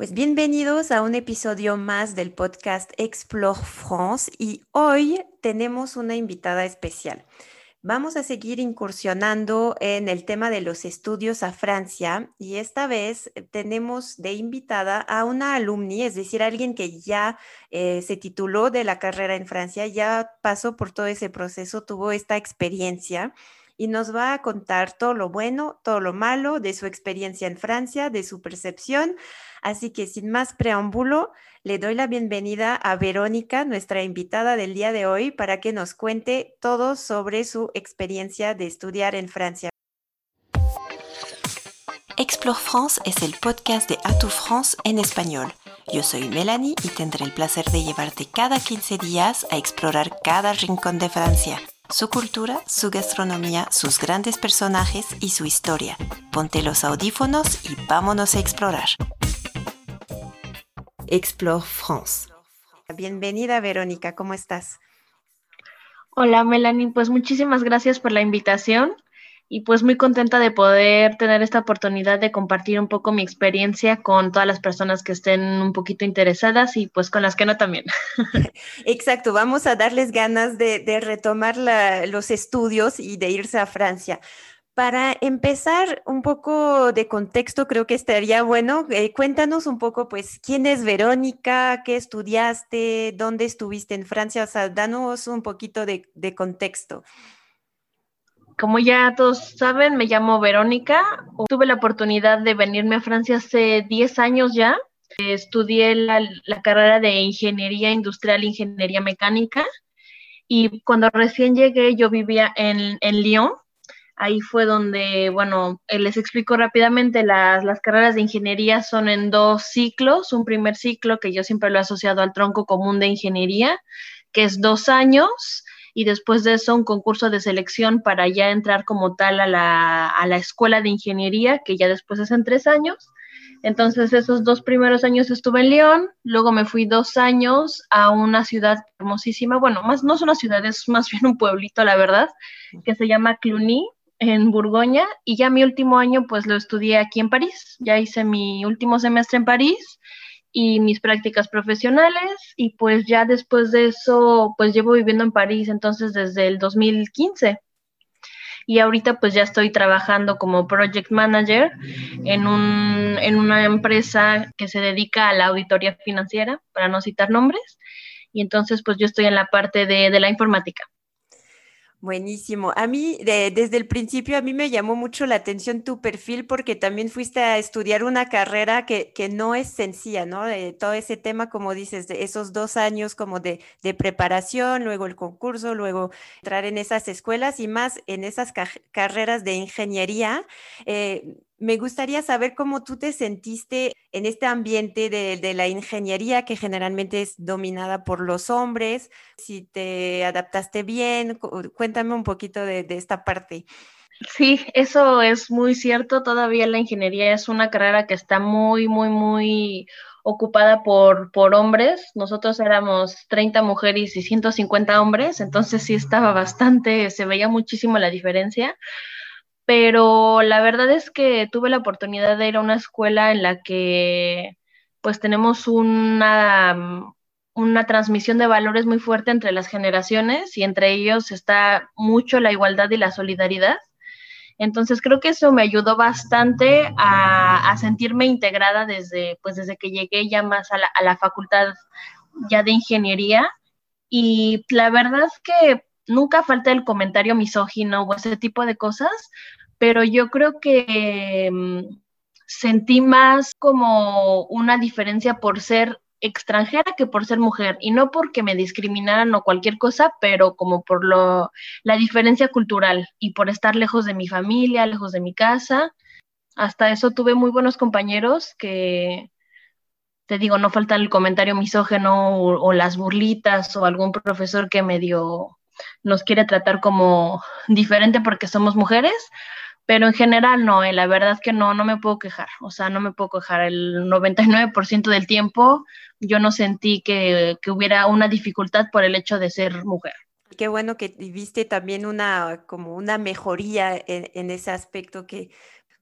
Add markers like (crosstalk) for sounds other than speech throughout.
Pues bienvenidos a un episodio más del podcast Explore France y hoy tenemos una invitada especial. Vamos a seguir incursionando en el tema de los estudios a Francia y esta vez tenemos de invitada a una alumni, es decir, alguien que ya eh, se tituló de la carrera en Francia, ya pasó por todo ese proceso, tuvo esta experiencia y nos va a contar todo lo bueno, todo lo malo de su experiencia en Francia, de su percepción. Así que sin más preámbulo, le doy la bienvenida a Verónica, nuestra invitada del día de hoy, para que nos cuente todo sobre su experiencia de estudiar en Francia. Explore France es el podcast de Atout France en español. Yo soy Melanie y tendré el placer de llevarte cada 15 días a explorar cada rincón de Francia su cultura, su gastronomía, sus grandes personajes y su historia. Ponte los audífonos y vámonos a explorar. Explore France. Bienvenida Verónica, ¿cómo estás? Hola Melanie, pues muchísimas gracias por la invitación y pues muy contenta de poder tener esta oportunidad de compartir un poco mi experiencia con todas las personas que estén un poquito interesadas y pues con las que no también. (laughs) Exacto, vamos a darles ganas de, retomar los estudios y de irse a Francia. Para empezar un poco de contexto, creo que estaría bueno, eh, cuéntanos un poco, pues, quién es Verónica, qué estudiaste, dónde estuviste en Francia, o sea, danos un poquito de contexto. Como ya todos saben, me llamo Verónica. Tuve la oportunidad de venirme a Francia hace 10 años ya. Estudié la, carrera de Ingeniería Industrial, Ingeniería Mecánica. Y cuando recién llegué, yo vivía en, en Lyon. Ahí fue donde, bueno, eh, les explico rápidamente, las, las carreras de ingeniería son en dos ciclos. Un primer ciclo que yo siempre lo he asociado al tronco común de ingeniería, que es dos años y después de eso un concurso de selección para ya entrar como tal a la, a la escuela de ingeniería, que ya después es en tres años. Entonces esos dos primeros años estuve en León, luego me fui dos años a una ciudad hermosísima, bueno, más no es una ciudad, es más bien un pueblito, la verdad, que se llama Cluny, en Burgoña, y ya mi último año pues lo estudié aquí en París, ya hice mi último semestre en París y mis prácticas profesionales y pues ya después de eso pues llevo viviendo en París entonces desde el 2015 y ahorita pues ya estoy trabajando como project manager en, un, en una empresa que se dedica a la auditoría financiera para no citar nombres y entonces pues yo estoy en la parte de, de la informática. Buenísimo. A mí, desde el principio, a mí me llamó mucho la atención tu perfil porque también fuiste a estudiar una carrera que, que no es sencilla, ¿no? De todo ese tema, como dices, de esos dos años como de, de preparación, luego el concurso, luego entrar en esas escuelas y más en esas carreras de ingeniería. Eh, me gustaría saber cómo tú te sentiste en este ambiente de, la ingeniería que generalmente es dominada por los hombres, si te adaptaste bien, cuéntame un poquito de, esta parte. Sí, eso es muy cierto. Todavía la ingeniería es una carrera que está muy, muy, muy ocupada por, por hombres. Nosotros éramos 30 mujeres y 150 hombres, entonces sí estaba bastante, se veía muchísimo la diferencia pero la verdad es que tuve la oportunidad de ir a una escuela en la que pues tenemos una, una transmisión de valores muy fuerte entre las generaciones y entre ellos está mucho la igualdad y la solidaridad. Entonces creo que eso me ayudó bastante a, sentirme integrada desde, pues desde que llegué ya más a la, a la facultad ya de ingeniería. Y la verdad es que nunca falta el comentario misógino o ese tipo de cosas, pero yo creo que mm, sentí más como una diferencia por ser extranjera que por ser mujer y no porque me discriminaran o cualquier cosa, pero como por lo la diferencia cultural y por estar lejos de mi familia, lejos de mi casa. Hasta eso tuve muy buenos compañeros que te digo, no falta el comentario misógeno o, o las burlitas o algún profesor que medio nos quiere tratar como diferente porque somos mujeres, pero en general no, eh, la verdad que no, no me puedo quejar, o sea, no me puedo quejar. El 99% del tiempo yo no sentí que, que, hubiera una dificultad por el hecho de ser mujer. Qué bueno que viste también una, como una mejoría en, en ese aspecto que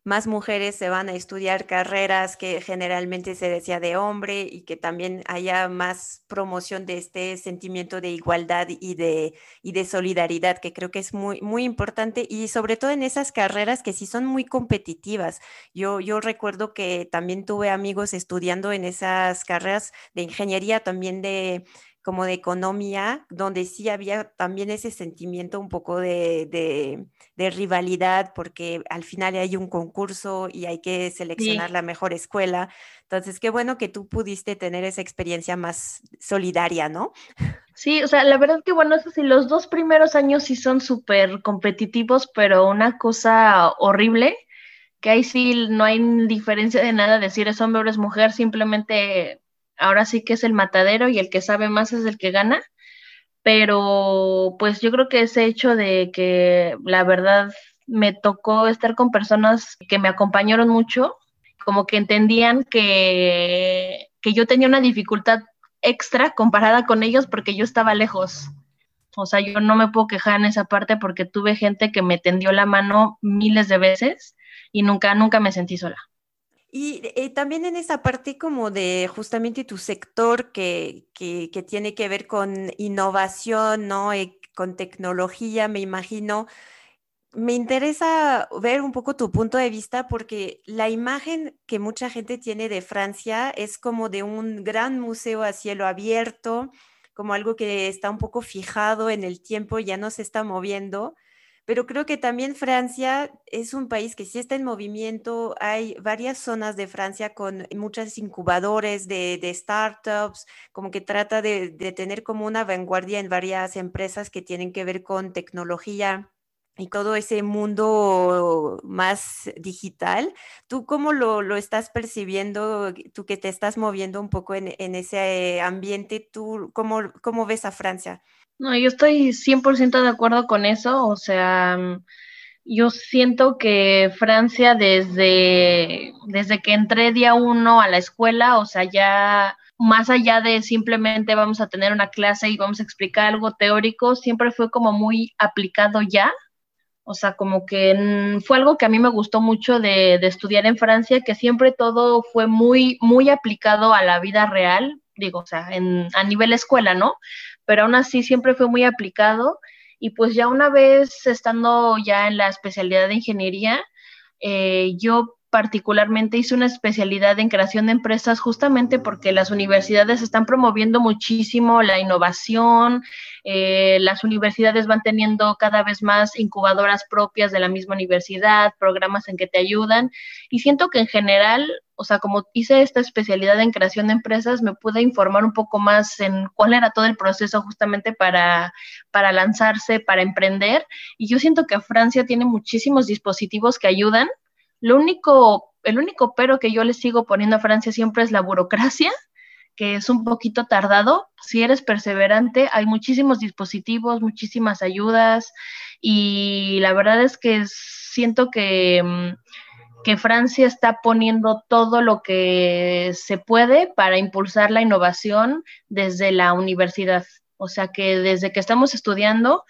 más mujeres se van a estudiar carreras que generalmente se decía de hombre y que también haya más promoción de este sentimiento de igualdad y de, y de solidaridad, que creo que es muy, muy importante y sobre todo en esas carreras que sí son muy competitivas. Yo, yo recuerdo que también tuve amigos estudiando en esas carreras de ingeniería, también de como de economía, donde sí había también ese sentimiento un poco de, rivalidad, porque al final hay un concurso y hay que seleccionar la mejor escuela. Entonces, qué bueno que tú pudiste tener esa experiencia más solidaria, ¿no? Sí, o sea, la verdad que bueno, eso sí, los dos primeros años sí son súper competitivos, pero una cosa horrible, que ahí sí no hay diferencia de nada decir es hombre o es mujer, simplemente ahora sí que es el matadero y el que sabe más es el que gana, pero pues yo creo que ese hecho de que la verdad me tocó estar con personas que me acompañaron mucho, como que entendían que, que yo tenía una dificultad extra comparada con ellos porque yo estaba lejos. O sea, yo no me puedo quejar en esa parte porque tuve gente que me tendió la mano miles de veces y nunca, nunca me sentí sola. Y eh, también en esa parte como de justamente tu sector que, tiene que ver con innovación, ¿no? Eh, con tecnología, me imagino. Me interesa ver un poco tu punto de vista porque la imagen que mucha gente tiene de Francia es como de un gran museo a cielo abierto, como algo que está un poco fijado en el tiempo, ya no se está moviendo pero creo que también Francia es un país que sí está en movimiento. Hay varias zonas de Francia con muchos incubadores de, startups, como que trata de, tener como una vanguardia en varias empresas que tienen que ver con tecnología y todo ese mundo más digital. ¿Tú cómo lo, estás percibiendo? Tú que te estás moviendo un poco en, ese ambiente, ¿tú cómo, cómo ves a Francia? No, yo estoy 100% de acuerdo con eso. O sea, mm, yo siento que Francia desde, desde que entré día uno a la escuela, o sea, ya más allá de simplemente vamos a tener una clase y vamos a explicar algo teórico, siempre fue como muy aplicado ya. O sea, como que mm, fue algo que a mí me gustó mucho de, de estudiar en Francia, que siempre todo fue muy, muy aplicado a la vida real, digo, o sea, en, a nivel escuela, ¿no? Pero aún así siempre fue muy aplicado. Y pues ya una vez estando ya en la especialidad de ingeniería, eh, yo particularmente hice una especialidad en creación de empresas justamente porque las universidades están promoviendo muchísimo la innovación, eh, las universidades van teniendo cada vez más incubadoras propias de la misma universidad, programas en que te ayudan y siento que en general o sea, como hice esta especialidad en creación de empresas, me pude informar un poco más en cuál era todo el proceso justamente para, para lanzarse, para emprender. Y yo siento que Francia tiene muchísimos dispositivos que ayudan. Lo único, el único pero que yo le sigo poniendo a Francia siempre es la burocracia (laughs) que es un poquito tardado. Si eres perseverante, hay muchísimos dispositivos, muchísimas ayudas y la verdad es que siento que mm, que Francia está poniendo todo lo que se puede para impulsar la innovación desde la universidad. O sea que desde que estamos estudiando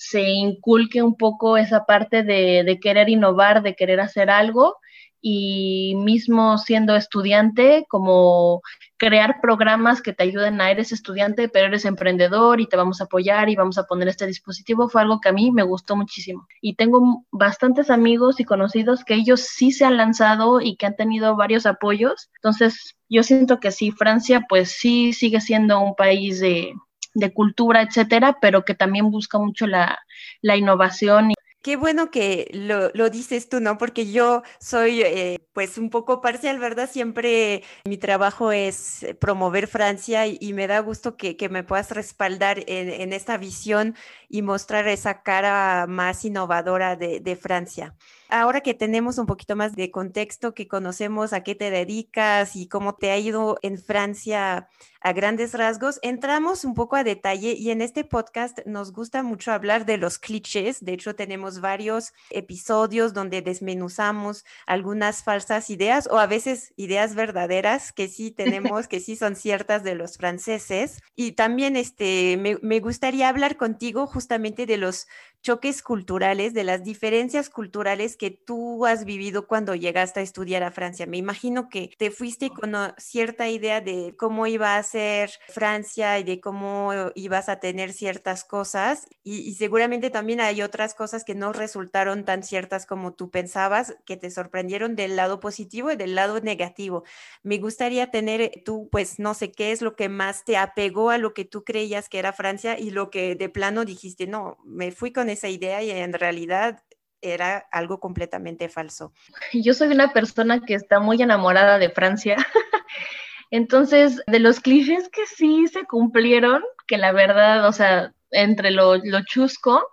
se inculque un poco esa parte de, querer innovar, de querer hacer algo y mismo siendo estudiante, como crear programas que te ayuden a eres estudiante, pero eres emprendedor y te vamos a apoyar y vamos a poner este dispositivo, fue algo que a mí me gustó muchísimo. Y tengo bastantes amigos y conocidos que ellos sí se han lanzado y que han tenido varios apoyos. Entonces, yo siento que sí, Francia pues sí sigue siendo un país de, de cultura, etcétera, pero que también busca mucho la, la innovación Qué bueno que lo, dices tú, ¿no? Porque yo soy eh, pues un poco parcial, ¿verdad? Siempre mi trabajo es promover Francia y, me da gusto que, me puedas respaldar en, esta visión y mostrar esa cara más innovadora de, de Francia. Ahora que tenemos un poquito más de contexto, que conocemos a qué te dedicas y cómo te ha ido en Francia a grandes rasgos, entramos un poco a detalle y en este podcast nos gusta mucho hablar de los clichés. De hecho, tenemos varios episodios donde desmenuzamos algunas falsas ideas o a veces ideas verdaderas que sí tenemos, que sí son ciertas de los franceses. Y también este, me, me gustaría hablar contigo justamente de los choques culturales, de las diferencias culturales que tú has vivido cuando llegaste a estudiar a Francia. Me imagino que te fuiste con cierta idea de cómo iba a ser Francia y de cómo ibas a tener ciertas cosas y, seguramente también hay otras cosas que no resultaron tan ciertas como tú pensabas, que te sorprendieron del lado positivo y del lado negativo. Me gustaría tener tú, pues no sé qué es lo que más te apegó a lo que tú creías que era Francia y lo que de plano dijiste, no, me fui con esa idea y en realidad era algo completamente falso. (laughs) Yo soy una persona que está muy enamorada de Francia. (laughs) Entonces, de los clichés que sí se cumplieron, que la verdad, o sea, entre lo, lo chusco,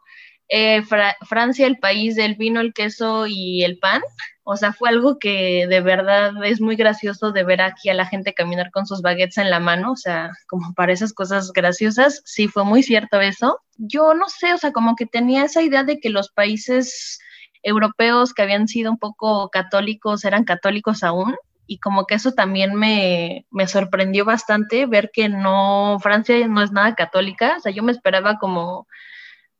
eh, Francia, el país del vino, el queso y el pan. O sea, fue algo que de verdad es muy gracioso de ver aquí a la gente caminar con sus baguettes en la mano. O sea, como para esas cosas graciosas, sí fue muy cierto eso. Yo no sé, o sea, como que tenía esa idea de que los países europeos que habían sido un poco católicos eran católicos aún y como que eso también me, me, sorprendió bastante ver que no, Francia no es nada católica, o sea, yo me esperaba como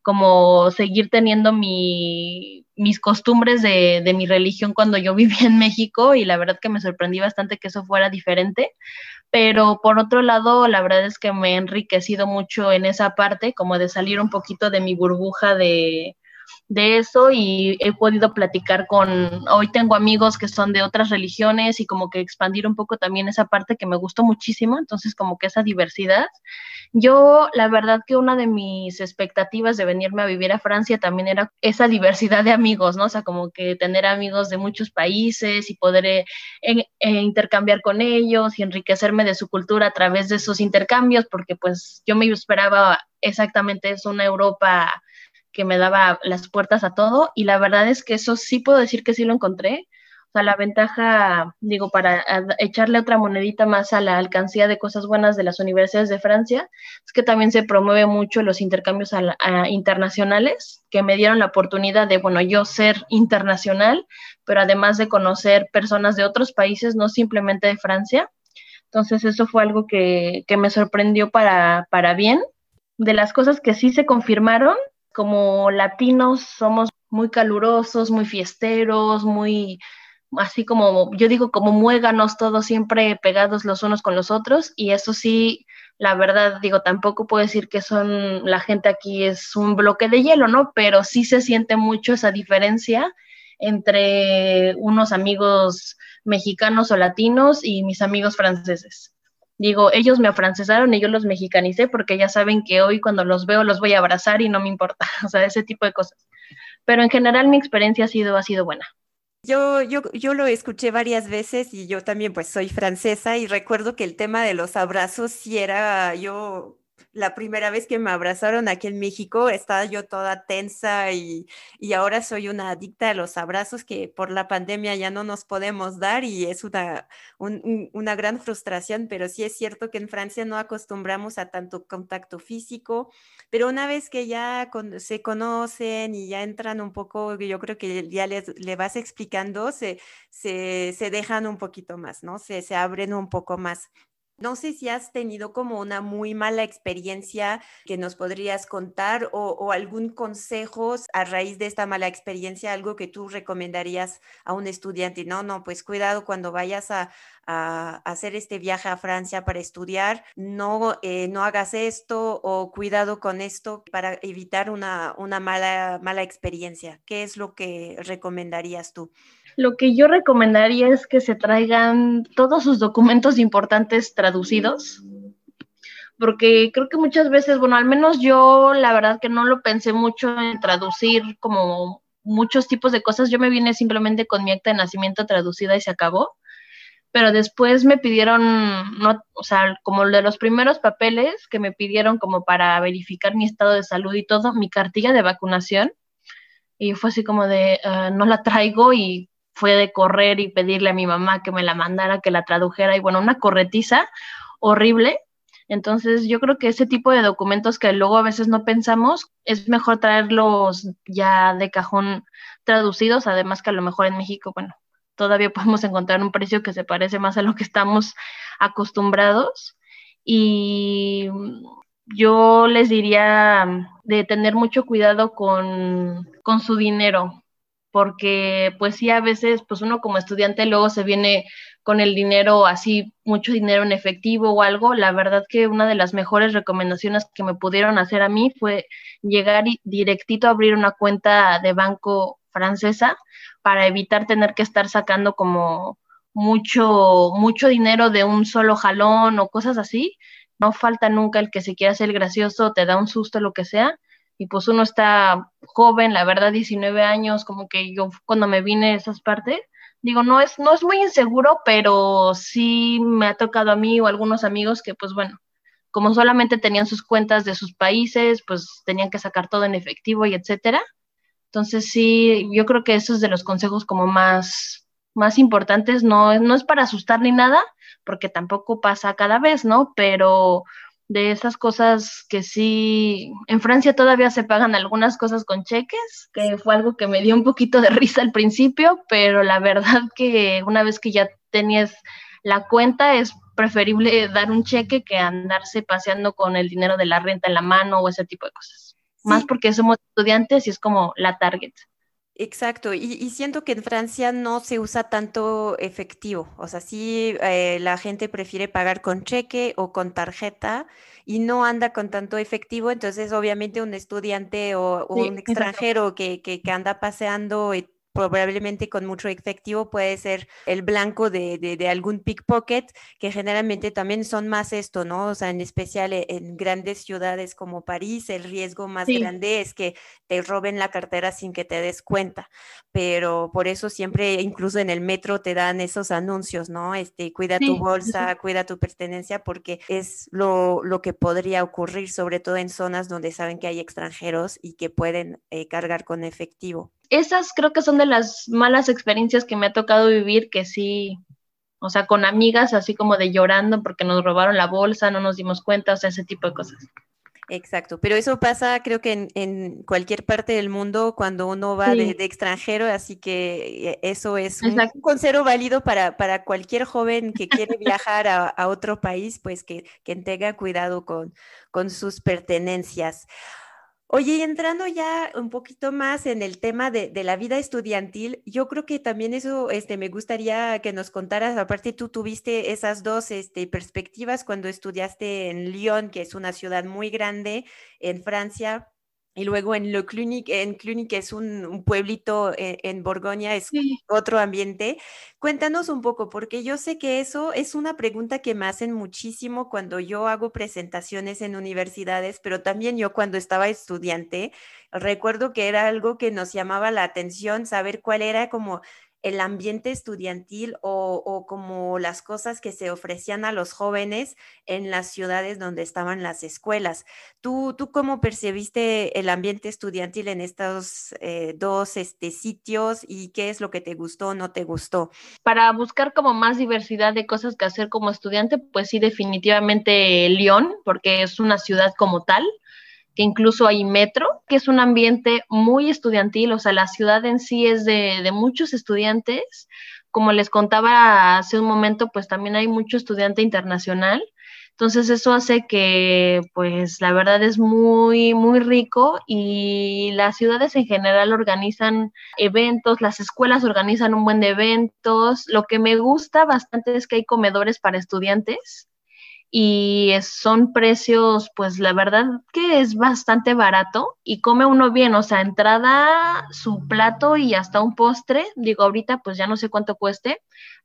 como seguir teniendo mi, mis costumbres de, de, mi religión cuando yo (laughs) vivía en México y la verdad que me sorprendí bastante que eso fuera diferente. Pero por otro lado, la verdad es que me he enriquecido mucho en esa parte, como de salir un poquito de mi burbuja de, de eso y he podido platicar con, hoy tengo amigos que son de otras religiones y como que expandir un poco también esa parte que me gustó muchísimo, entonces como que esa diversidad yo, la verdad que una de mis expectativas de venirme a vivir a Francia también era esa diversidad de amigos, ¿no? O sea, como que tener amigos de muchos países y poder eh, eh, intercambiar con ellos y enriquecerme de su cultura a través de esos intercambios, porque pues yo me esperaba exactamente eso, una Europa que me daba las puertas a todo y la verdad es que eso sí puedo decir que sí lo encontré la ventaja, digo, para echarle otra monedita más a la alcancía de cosas buenas de las universidades de Francia, es que también se promueve mucho los intercambios internacionales, que me dieron la oportunidad de, bueno, yo ser internacional, pero además de conocer personas de otros países, no simplemente de Francia. Entonces, eso fue algo que, que me sorprendió para, para bien. De las cosas que sí se confirmaron, como latinos somos muy calurosos, muy fiesteros, muy así como, yo digo, como muéganos todos siempre pegados los unos con los otros, y eso sí, la verdad, digo, tampoco puedo decir que son, la gente aquí es un bloque de hielo, ¿no? Pero sí se siente mucho esa diferencia entre unos amigos mexicanos o latinos y mis amigos franceses. Digo, ellos me afrancesaron y yo los mexicanicé porque ya saben que hoy cuando los veo los voy a abrazar y no me importa, (laughs) o sea, ese tipo de cosas. Pero en general mi experiencia ha sido, ha sido buena. Yo, yo, yo lo escuché varias veces y yo también pues soy francesa y recuerdo que el tema de los abrazos sí era, yo la primera vez que me abrazaron aquí en México estaba yo toda tensa y, y, ahora soy una adicta a los abrazos que por la pandemia ya no nos podemos dar y es una, una gran frustración, pero sí es cierto que en Francia no acostumbramos a tanto contacto físico, pero una vez que ya se conocen y ya entran un poco, yo creo que ya les, le vas explicando, se, se, se dejan un poquito más, ¿no? Se, se abren un poco más. No sé si has tenido como una muy mala experiencia que nos podrías contar o, algún consejo a raíz de esta mala experiencia, algo que tú recomendarías a un estudiante. No, no, pues cuidado cuando vayas a, hacer este viaje a Francia para estudiar, no, eh, no hagas esto o cuidado con esto para evitar una, una mala, mala experiencia. ¿Qué es lo que recomendarías tú? Lo que yo recomendaría es que se traigan todos sus documentos importantes traducidos, porque creo que muchas veces, bueno, al menos yo la verdad que no lo pensé mucho en traducir como muchos tipos de cosas, yo me vine simplemente con mi acta de nacimiento traducida y se acabó, pero después me pidieron, no, o sea, como de los primeros papeles que me pidieron como para verificar mi estado de salud y todo, mi cartilla de vacunación, y fue así como de, ah, no la traigo y fue de correr y pedirle a mi mamá que me la mandara, que la tradujera y bueno, una corretiza horrible. Entonces yo creo que ese tipo de documentos que luego a veces no pensamos, es mejor traerlos ya de cajón traducidos, además que a lo mejor en México, bueno, todavía (laughs) podemos encontrar un precio que se parece más a lo que estamos acostumbrados. Y yo les diría de tener mucho cuidado con, con su dinero, porque pues sí, a veces pues uno como estudiante luego se viene con el dinero así, mucho dinero en efectivo o algo, la verdad que una de las mejores recomendaciones que me pudieron hacer a mí fue llegar directito a abrir una cuenta de banco francesa para evitar tener que estar sacando como mucho, mucho dinero de un solo jalón o cosas así. No falta nunca el que se quiera hacer gracioso, te da un susto, lo que sea. Y pues uno está joven, la verdad, 19 años, como que yo cuando me vine a esas partes, digo, no es, no es muy inseguro, pero sí me ha tocado a mí o a algunos amigos que, pues bueno, como solamente tenían sus cuentas de sus países, pues tenían que sacar todo en efectivo y etcétera. Entonces sí, yo creo que eso es de los consejos como más, más importantes. No, no es para asustar ni nada, porque tampoco pasa cada vez, ¿no? Pero de esas cosas que sí, en Francia todavía se pagan algunas cosas con cheques, que fue algo que me dio un poquito de risa al principio, pero la verdad (laughs) que una vez que ya tenías la cuenta es preferible dar un cheque que andarse paseando con el dinero de la renta en la mano o ese tipo de cosas. Más porque somos estudiantes y es como la target. Exacto, y, siento que en Francia no se usa tanto efectivo, o sea, sí eh, la gente prefiere pagar con cheque o con tarjeta y no anda con tanto efectivo, entonces obviamente un estudiante o, un extranjero que, que, que, anda paseando probablemente con mucho efectivo puede ser el blanco de, de, algún pickpocket, que generalmente también son más esto, ¿no? O sea, en especial e, en, grandes ciudades como París, el riesgo más grande es que te roben la cartera sin que te des cuenta, pero por eso siempre, incluso en el metro, te dan esos anuncios, ¿no? Este, cuida tu bolsa, cuida tu pertenencia, porque es lo, lo, que podría ocurrir, sobre todo en zonas donde saben que hay extranjeros y que pueden eh, cargar con efectivo esas creo que son de las malas experiencias que me ha tocado vivir, que sí, o sea, con amigas así como de llorando porque nos robaron la bolsa, no nos dimos cuenta, o sea, ese tipo de cosas. Exacto, pero eso pasa creo que en, cualquier parte del mundo cuando uno va de, extranjero, así que eh, eso es un, consejo válido para, para, cualquier joven que quiere (laughs) viajar a, otro país, pues que, que tenga cuidado con, con sus pertenencias. Oye, y entrando ya un poquito más en el tema de, la vida estudiantil, yo creo que también eso este, me gustaría que nos contaras, aparte tú tuviste esas dos este, perspectivas cuando estudiaste en Lyon, que es una ciudad muy grande en Francia, y luego en Le Clunic, en Clunic es un, pueblito en, en Borgoña, es otro ambiente. Cuéntanos un poco, porque yo sé que eso es una pregunta que me hacen muchísimo cuando yo hago presentaciones en universidades, pero también yo cuando estaba estudiante, recuerdo que era algo que nos llamaba la atención, saber cuál era como el ambiente estudiantil o, como las cosas que se ofrecían a los jóvenes en las ciudades donde estaban las escuelas. ¿Tú, tú cómo percibiste el ambiente estudiantil en estos eh, dos este, sitios y qué es lo que te gustó o no te gustó? Para buscar como más diversidad de cosas que hacer como estudiante, pues sí, definitivamente Lyon, porque es una ciudad como tal que incluso hay metro, que es un ambiente muy estudiantil, o sea, la ciudad en sí es de, muchos estudiantes. Como les contaba hace un momento, pues también hay mucho estudiante internacional. Entonces eso hace que, pues la verdad es muy, muy rico y las ciudades en general organizan eventos, las escuelas organizan un buen de eventos. Lo que me gusta bastante es que hay comedores para estudiantes y son precios, pues la verdad es bastante barato y come uno bien, o sea, entrada, su plato y hasta un postre, digo, ahorita pues ya no sé cuánto cueste,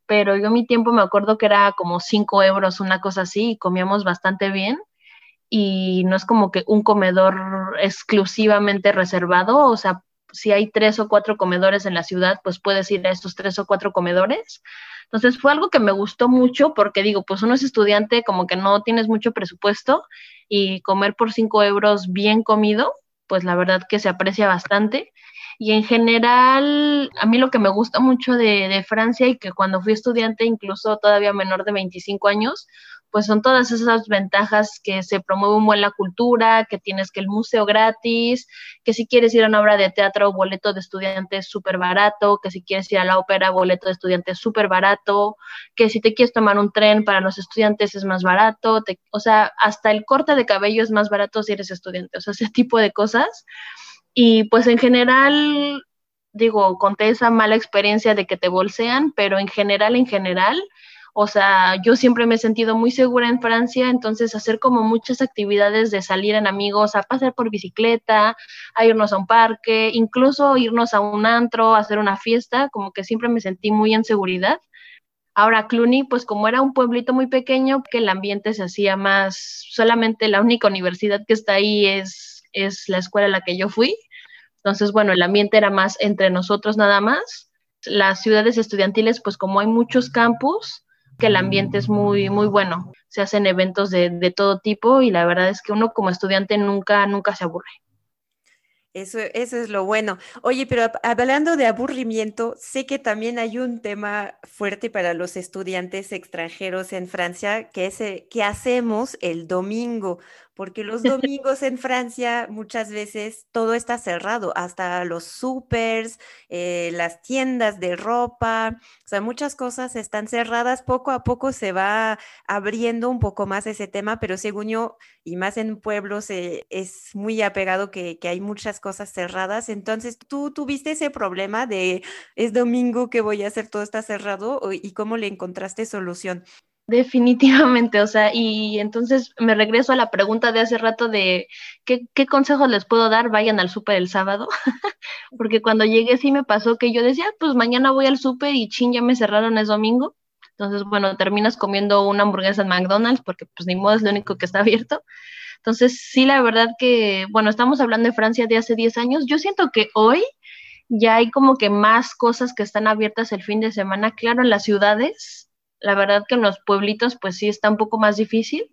pero yo mi tiempo me acuerdo que era como 5 euros, una cosa así, y comíamos bastante bien. Y no es como que un comedor exclusivamente reservado, o sea, si hay tres o cuatro comedores en la ciudad, pues puedes ir a estos tres o cuatro comedores entonces fue algo que me gustó mucho porque digo, pues uno es estudiante, como que no tienes mucho presupuesto y comer por cinco euros bien comido, pues la verdad que se aprecia bastante. Y en general, a mí lo que me gusta mucho de, de Francia y que cuando fui estudiante, incluso todavía menor de 25 años, pues son todas esas ventajas que se promueve muy la cultura, que tienes que el museo gratis, que si quieres ir a una obra de teatro, boleto de estudiante es súper barato, que si quieres ir a la ópera, boleto de estudiante es súper barato, que si te quieres tomar un tren para los estudiantes es más barato, o sea, hasta el corte de cabello es más barato si eres estudiante, o sea, ese tipo de cosas. Y pues en general, digo, conté esa mala experiencia de que te bolsean, pero en general, en general, o sea, yo siempre me he sentido muy segura en Francia, entonces hacer como muchas actividades de salir en amigos, a pasar por bicicleta, a irnos a un parque, incluso irnos a un antro, a hacer una fiesta, como que siempre me sentí muy en seguridad. Ahora, Cluny, pues como era un pueblito muy pequeño, que el ambiente se hacía más, solamente la única universidad que está ahí es, es la escuela a la que yo fui. Entonces, bueno, el ambiente era más entre nosotros nada más. Las ciudades estudiantiles, pues como hay muchos campus, que el ambiente es muy, muy bueno. Se hacen eventos de, de todo tipo y la verdad es que uno como estudiante nunca, nunca se aburre. Eso, eso es lo bueno. Oye, pero hablando de aburrimiento, sé que también hay un tema fuerte para los estudiantes extranjeros en Francia, que es eh, qué hacemos el domingo, porque los domingos en Francia muchas veces todo está cerrado, hasta los supers, eh, las tiendas de ropa, o sea, muchas cosas están cerradas, poco a poco se va abriendo un poco más ese tema, pero según yo, y más en pueblos, eh, es muy apegado que, que hay muchas cosas cerradas, entonces tú tuviste ese problema de es domingo que voy a hacer todo está cerrado y cómo le encontraste solución. Definitivamente, o sea, y entonces me regreso a la pregunta de hace rato de qué, consejos les puedo dar, vayan al súper el sábado, (laughs) porque cuando llegué sí me pasó que yo decía, pues mañana voy al súper y chin, ya me cerraron, es domingo, entonces bueno, terminas comiendo una hamburguesa en McDonald's porque pues ni modo es lo único que está abierto. Entonces sí, la verdad que, bueno, estamos hablando de Francia de hace 10 años, yo siento que hoy ya hay como que más cosas que están abiertas el fin de semana, claro, en las ciudades la verdad que en los pueblitos pues sí está un poco más difícil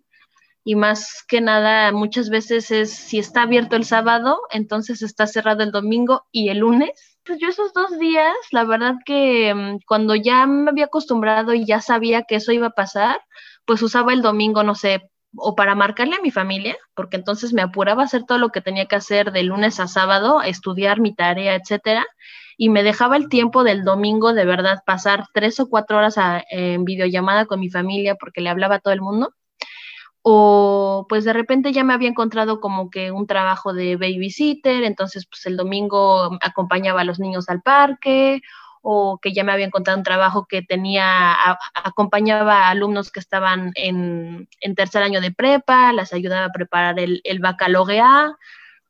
y más que nada muchas veces es si está abierto el sábado, entonces está cerrado el domingo y el lunes. Pues yo esos dos días, la verdad que mm, cuando ya me había acostumbrado y ya sabía que eso iba a pasar, pues usaba el domingo, no sé, o para marcarle a mi familia, porque entonces me apuraba a hacer todo lo que tenía que hacer de lunes a sábado, a estudiar mi tarea, etcétera, y me dejaba el tiempo del domingo de verdad pasar tres o cuatro horas en videollamada con mi familia porque le hablaba a todo el mundo. O pues de repente ya me había encontrado como que un trabajo de babysitter, entonces pues el domingo acompañaba a los niños al parque o que ya me había encontrado un trabajo que tenía, acompañaba a alumnos que estaban en, tercer año de prepa, las ayudaba a preparar el, el baccalaureat,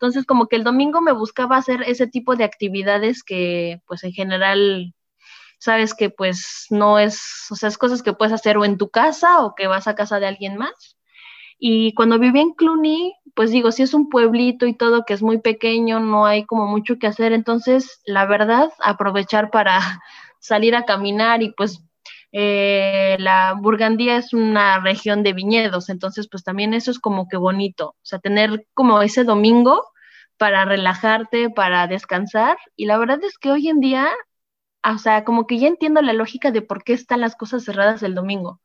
entonces, como que el domingo me buscaba hacer ese tipo de actividades que, pues, en general, sabes que, pues, no es, o sea, es cosas que puedes hacer o en tu casa o que vas a casa de alguien más. Y cuando viví en Cluny, pues digo, si es un pueblito y todo que es muy pequeño, no hay como mucho que hacer, entonces, la verdad, aprovechar para (laughs) salir a caminar y pues eh, la Burgandía es una región de viñedos, entonces pues también eso es como que bonito, o sea, tener como ese domingo para relajarte, para descansar, y la verdad es que hoy en día, o sea, como que ya entiendo la lógica de por qué están las cosas cerradas el domingo,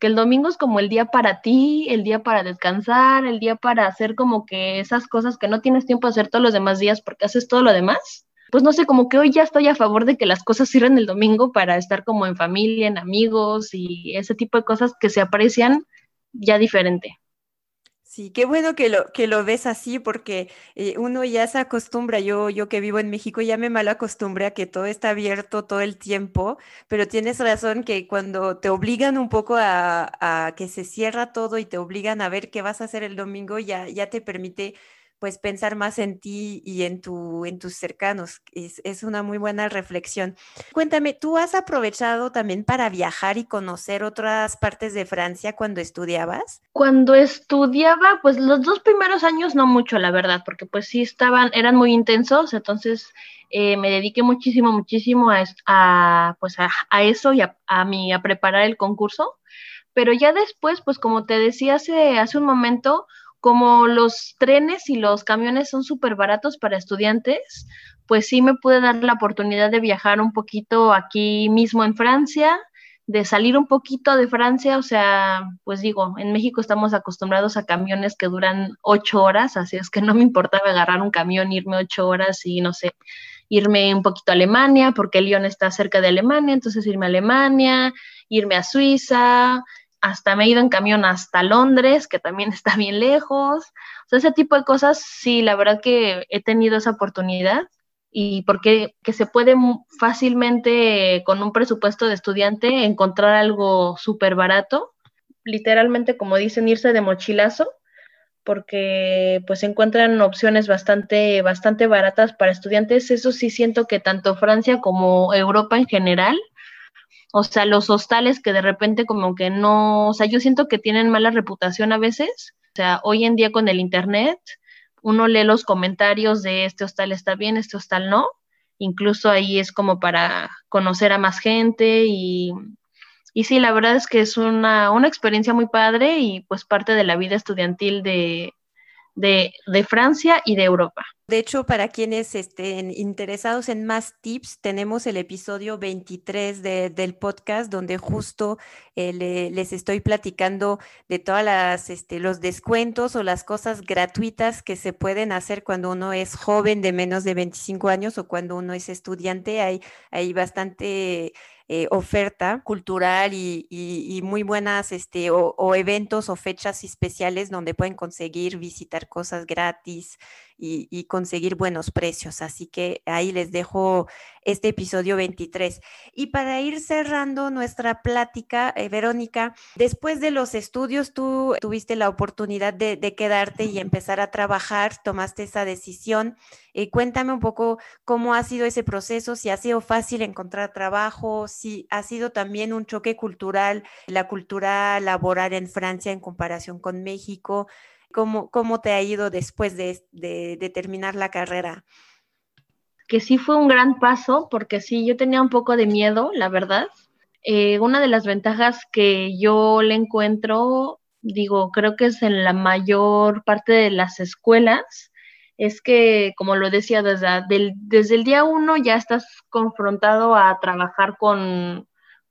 que el domingo es como el día para ti, el día para descansar, el día para hacer como que esas cosas que no tienes tiempo de hacer todos los demás días porque haces todo lo demás pues no sé, como que hoy ya estoy a favor de que las cosas sirven el domingo para estar como en familia, en amigos y ese tipo de cosas que se aprecian ya diferente. Sí, qué bueno que lo, que lo ves así porque eh, uno ya se acostumbra, yo, yo que vivo en México ya me mal acostumbré a que todo está abierto todo el tiempo, pero tienes razón que cuando te obligan un poco a, a que se cierra todo y te obligan a ver qué vas a hacer el domingo, ya, ya te permite pues pensar más en ti y en, tu, en tus cercanos. Es, es, una muy buena reflexión. Cuéntame, ¿tú has aprovechado también para viajar y conocer otras partes de Francia cuando estudiabas? Cuando estudiaba, pues los dos primeros años no mucho, la verdad, porque pues sí estaban, eran muy intensos, entonces eh, me dediqué muchísimo, muchísimo a, pues a, eso y a, a, mi, a preparar el concurso. Pero ya después, pues como te decía hace, hace un momento, como los trenes y los camiones son súper baratos para estudiantes, pues sí me pude dar la oportunidad de viajar un poquito aquí mismo en Francia, de salir un poquito de Francia, o sea, pues digo, en México estamos acostumbrados a camiones que duran ocho horas, así es que no me importaba agarrar un camión, irme ocho horas y no sé, irme un poquito a Alemania, porque Lyon está cerca de Alemania, entonces irme a Alemania, irme a Suiza, hasta me he ido en camión hasta Londres, que también (laughs) está bien lejos. O sea, ese tipo de cosas, sí, la verdad que he tenido esa oportunidad y porque que se puede fácilmente con un presupuesto de estudiante encontrar algo súper barato, literalmente como dicen, irse de mochilazo, porque pues encuentran opciones bastante, bastante baratas para estudiantes. Eso sí siento que tanto Francia como Europa en general, o sea, los hostales que de repente como que no, o sea, yo siento que tienen mala reputación a veces. O sea, hoy en día con el Internet, uno lee los comentarios de este hostal está bien, este hostal no. Incluso ahí es como para conocer a más gente y, y sí, la verdad es que es una, una experiencia muy padre y pues parte de la vida estudiantil de, de, Francia y de Europa. De hecho, para quienes estén interesados en más tips, tenemos el episodio 23 de, del podcast donde justo eh, le, les estoy platicando de todas las este, los descuentos o las cosas gratuitas que se pueden hacer cuando uno es joven de menos de 25 años o cuando uno es estudiante. Hay, hay bastante eh, oferta cultural y, muy buenas este, o, eventos o fechas especiales donde pueden conseguir visitar cosas gratis y, conseguir buenos precios. Así que ahí les dejo este episodio 23. Y para ir cerrando nuestra plática, eh, Verónica, después de los estudios, tú tuviste la oportunidad de, quedarte y empezar a trabajar, tomaste esa decisión. Eh, cuéntame un poco cómo ha sido ese proceso, si ha sido fácil encontrar trabajo, si ha sido también un choque cultural, la cultura laboral en Francia en comparación con México. ¿Cómo, cómo te ha ido después de, de, terminar la carrera? Que sí fue un gran paso, porque sí, yo tenía un poco de miedo, la verdad. Eh, una de las ventajas que yo le encuentro, digo, creo que es en la mayor parte de las escuelas, es que, como lo decía, desde, desde el día uno ya estás confrontado a trabajar con,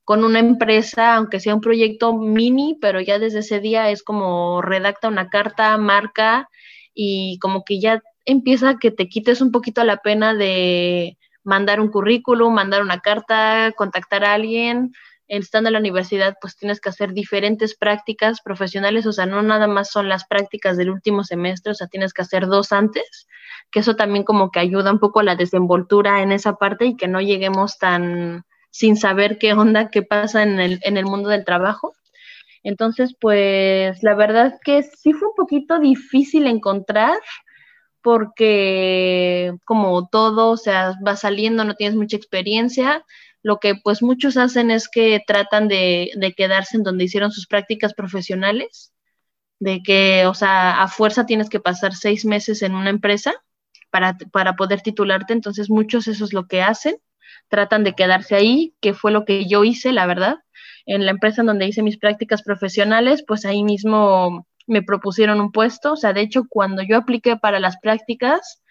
con una empresa, aunque sea un proyecto mini, pero ya desde ese día es como redacta una carta, marca y como que ya empieza a que te quites un poquito la pena de mandar un currículum, mandar una carta, contactar a alguien. Estando en la universidad, pues tienes que hacer diferentes prácticas profesionales, o sea, no nada más son las prácticas del último semestre, o sea, tienes que hacer dos antes, que eso también como que ayuda un poco a la desenvoltura en esa parte y que no lleguemos tan, sin saber qué onda, qué pasa en el, en el mundo del trabajo. Entonces, pues la verdad que sí fue un poquito difícil encontrar porque como todo, o sea, va saliendo, no tienes mucha experiencia, lo que pues muchos hacen es que tratan de, de quedarse en donde hicieron sus prácticas profesionales, de que, o sea, a fuerza tienes que pasar seis meses en una empresa para, para poder titularte, entonces muchos eso es lo que hacen tratan de quedarse ahí, que fue lo que yo hice, la verdad. En la empresa en donde hice mis prácticas profesionales, pues ahí mismo me propusieron un puesto. O sea, de hecho, cuando yo apliqué para las prácticas,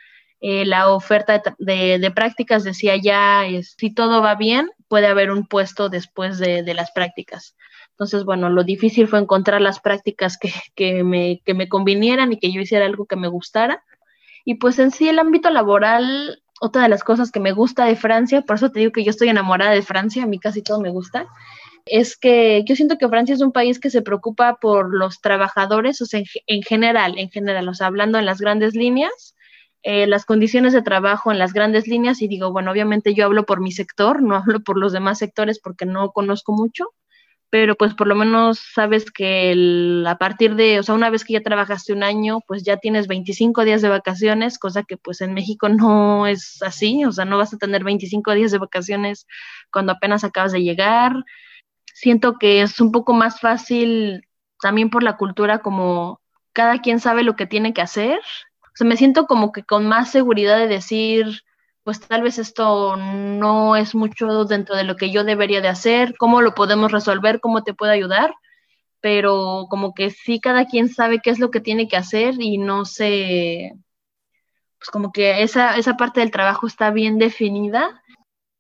eh, la oferta de, prácticas decía ya, si todo va bien, puede haber un puesto después de, las prácticas. Entonces, bueno, lo difícil fue encontrar las prácticas que, que, me, que me convinieran y que yo hiciera algo que me gustara. Y pues en sí el ámbito laboral otra de las cosas que me gusta de Francia, por eso te digo que yo estoy enamorada de Francia, a mí casi todo me gusta, es que yo siento que Francia es un país que se preocupa por los trabajadores, o sea, en, general, en general, o sea, hablando en las grandes líneas, eh, las condiciones de trabajo en las grandes líneas, y digo, bueno, obviamente yo hablo por mi sector, no hablo por los demás sectores porque no conozco mucho, pero pues por lo menos sabes que a partir de, o sea, una vez que ya trabajaste un año, pues ya tienes 25 días de vacaciones, cosa que pues en México no es así, o sea, no vas a tener 25 días de vacaciones cuando apenas acabas de llegar. Siento que es un poco más fácil también por la cultura como cada quien sabe lo que tiene que hacer. O sea, me siento como que con más seguridad de decir, pues tal vez esto no es mucho dentro de lo que yo debería de hacer, cómo lo podemos resolver, cómo te puedo ayudar, pero como que sí cada quien sabe qué es lo que tiene que hacer y no se, pues como que esa, esa parte del trabajo está bien definida.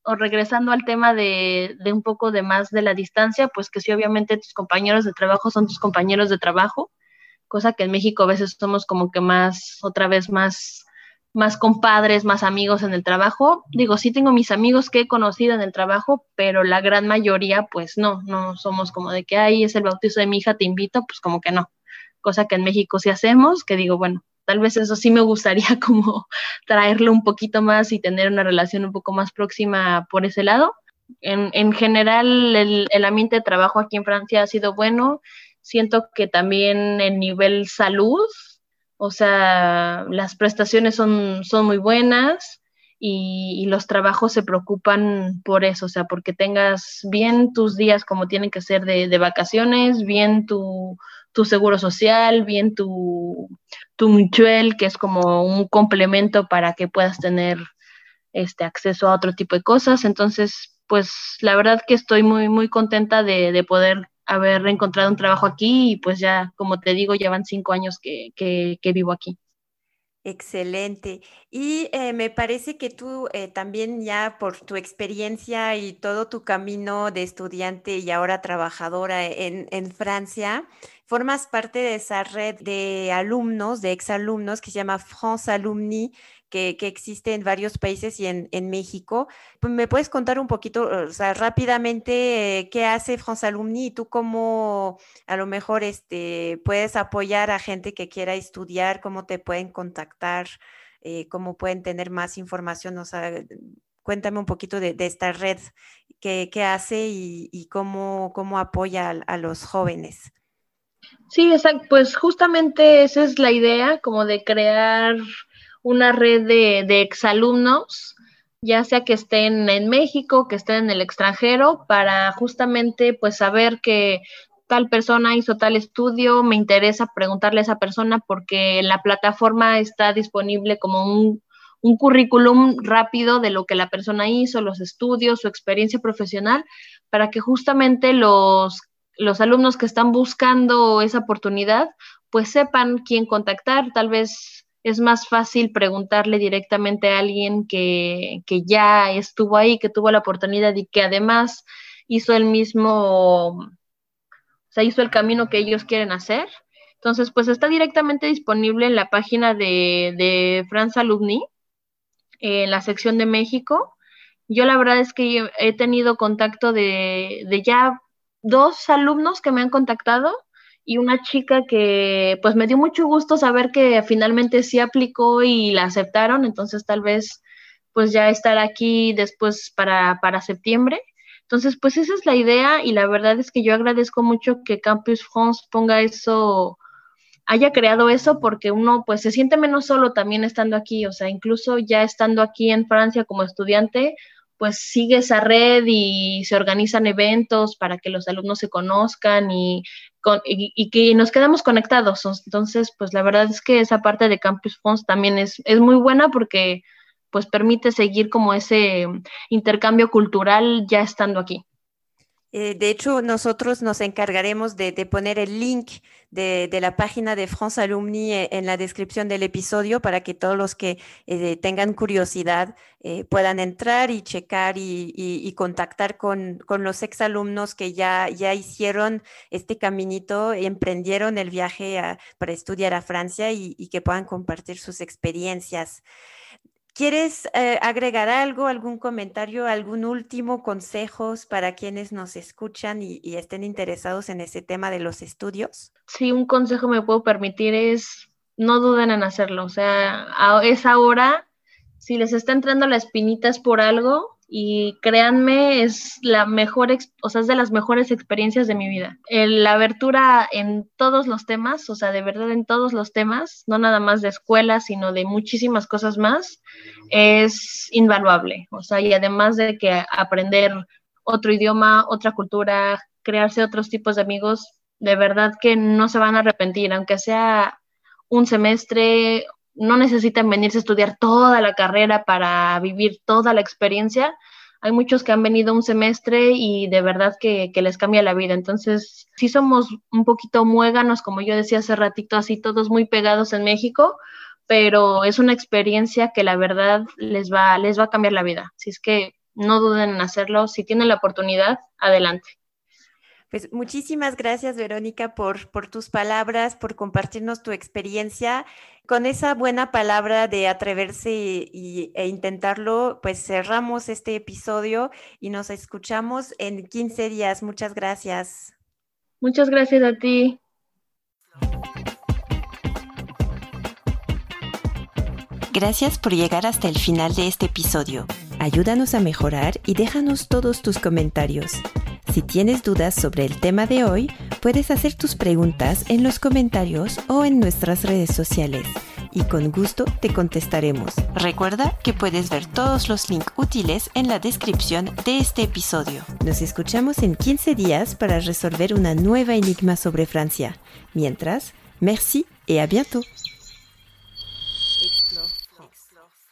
O regresando al tema de, de un poco de más de la distancia, pues que sí, obviamente tus compañeros de trabajo son tus compañeros de trabajo, cosa que en México a veces somos como que más, otra vez más más compadres, más amigos en el trabajo. Digo, sí tengo mis amigos que he conocido en el trabajo, pero la gran mayoría, pues no, no somos como de que, ay, es el bautizo de mi hija, te invito, pues como que no. Cosa que en México sí hacemos, que digo, bueno, tal vez eso sí me gustaría (laughs) como traerlo un poquito más y tener una relación un poco más próxima por ese lado. En, en general, el, el ambiente de trabajo aquí en Francia ha sido bueno. Siento que también en nivel salud, o sea, las prestaciones son, son muy buenas y, los trabajos se preocupan por eso, o sea, porque tengas bien tus días como tienen que ser de, vacaciones, bien tu, seguro social, bien tu, tu que es como un complemento para que puedas tener este acceso a otro tipo de cosas. Entonces, pues la verdad que estoy muy, muy contenta de, de poder haber encontrado un trabajo aquí y pues ya, como te digo, llevan cinco años que, que, vivo aquí. Excelente. Y eh, me parece que tú eh, también ya por tu experiencia y todo tu camino de estudiante y ahora trabajadora en, en Francia, formas parte de esa red de alumnos, de exalumnos que se llama France Alumni, que, existe en varios países y en, México. Pues, ¿Me puedes contar un poquito, o sea, rápidamente, eh, qué hace France Alumni y tú cómo a lo mejor este, puedes apoyar a gente que quiera estudiar, cómo te pueden contactar, eh, cómo pueden tener más información? O sea, cuéntame un poquito de, esta red que, hace y, cómo, cómo apoya a, los jóvenes. Sí, exacto. Pues justamente esa es la idea, como de crear una red de, de exalumnos, ya sea que estén en México, que estén en el extranjero, para justamente pues saber que tal persona hizo tal estudio, me interesa preguntarle a esa persona porque la plataforma está disponible como un, un currículum rápido de lo que la persona hizo, los estudios, su experiencia profesional, para que justamente los, los alumnos que están buscando esa oportunidad, pues sepan quién contactar, tal vez es más fácil preguntarle directamente a alguien que, ya estuvo ahí, que tuvo la oportunidad y que además hizo el mismo, o sea, hizo el camino que ellos quieren hacer. Entonces, pues está directamente disponible en la página de, de France Alumni, en la sección de México. Yo la verdad es que he tenido contacto de, de ya dos alumnos que me han contactado y una chica que pues me dio mucho gusto saber que finalmente sí aplicó y la aceptaron, entonces tal vez pues ya estar aquí después para, para septiembre. Entonces, pues esa es la idea y la verdad es que yo agradezco mucho que Campus France ponga eso, haya creado eso porque uno pues se siente menos solo también estando aquí, o sea, incluso ya estando aquí en Francia como estudiante, pues sigue esa red y se organizan eventos para que los alumnos se conozcan y, y, que nos quedamos conectados. Entonces, pues la verdad es que esa parte de Campus Fonts también es, es muy buena porque pues permite seguir como ese intercambio cultural ya estando aquí. Eh, de hecho, nosotros nos encargaremos de, poner el link de, la página de France Alumni eh, en la descripción del episodio para que todos los que eh, tengan curiosidad puedan entrar y checar y, contactar con, los exalumnos que ya, ya hicieron este caminito, emprendieron el viaje para estudiar a Francia y que puedan compartir sus experiencias. ¿Quieres eh, agregar algo, algún comentario, algún último consejos para quienes nos escuchan y, estén interesados en ese tema de los estudios? Sí, un consejo me puedo permitir es no duden en hacerlo. O sea, a esa hora, si les está entrando las espinitas por algo, y créanme, es la mejor, o sea, es de las mejores experiencias de mi vida. la abertura en todos los temas, o sea, de verdad en todos los temas, no nada más de escuela, sino de muchísimas cosas más, es invaluable. O sea, y además de que aprender otro idioma, otra cultura, crearse otros tipos de amigos, de verdad que no se van a arrepentir, aunque sea un semestre no necesitan venirse a estudiar toda la carrera para vivir toda la experiencia. Hay muchos que han venido un semestre y de verdad que, les cambia la vida. Entonces, sí somos un poquito muéganos, como yo decía hace ratito, así todos muy pegados en México, pero es una experiencia que la verdad les va, les va a cambiar la vida. Así es que no duden en hacerlo. Si tienen la oportunidad, adelante. Pues muchísimas gracias, Verónica, por, por tus palabras, por compartirnos tu experiencia. Con esa buena palabra de atreverse y, e intentarlo, pues cerramos este episodio y nos escuchamos en 15 días. Muchas gracias. Muchas gracias a ti. Gracias por llegar hasta el final de este episodio. Ayúdanos a mejorar y déjanos todos tus comentarios. Si tienes dudas sobre el tema de hoy, puedes hacer tus preguntas en los comentarios o en nuestras redes sociales y con gusto te contestaremos. Recuerda que puedes ver todos los links útiles en la descripción de este episodio. Nos escuchamos en 15 días para resolver una nueva enigma sobre Francia. Mientras, merci et à bientôt.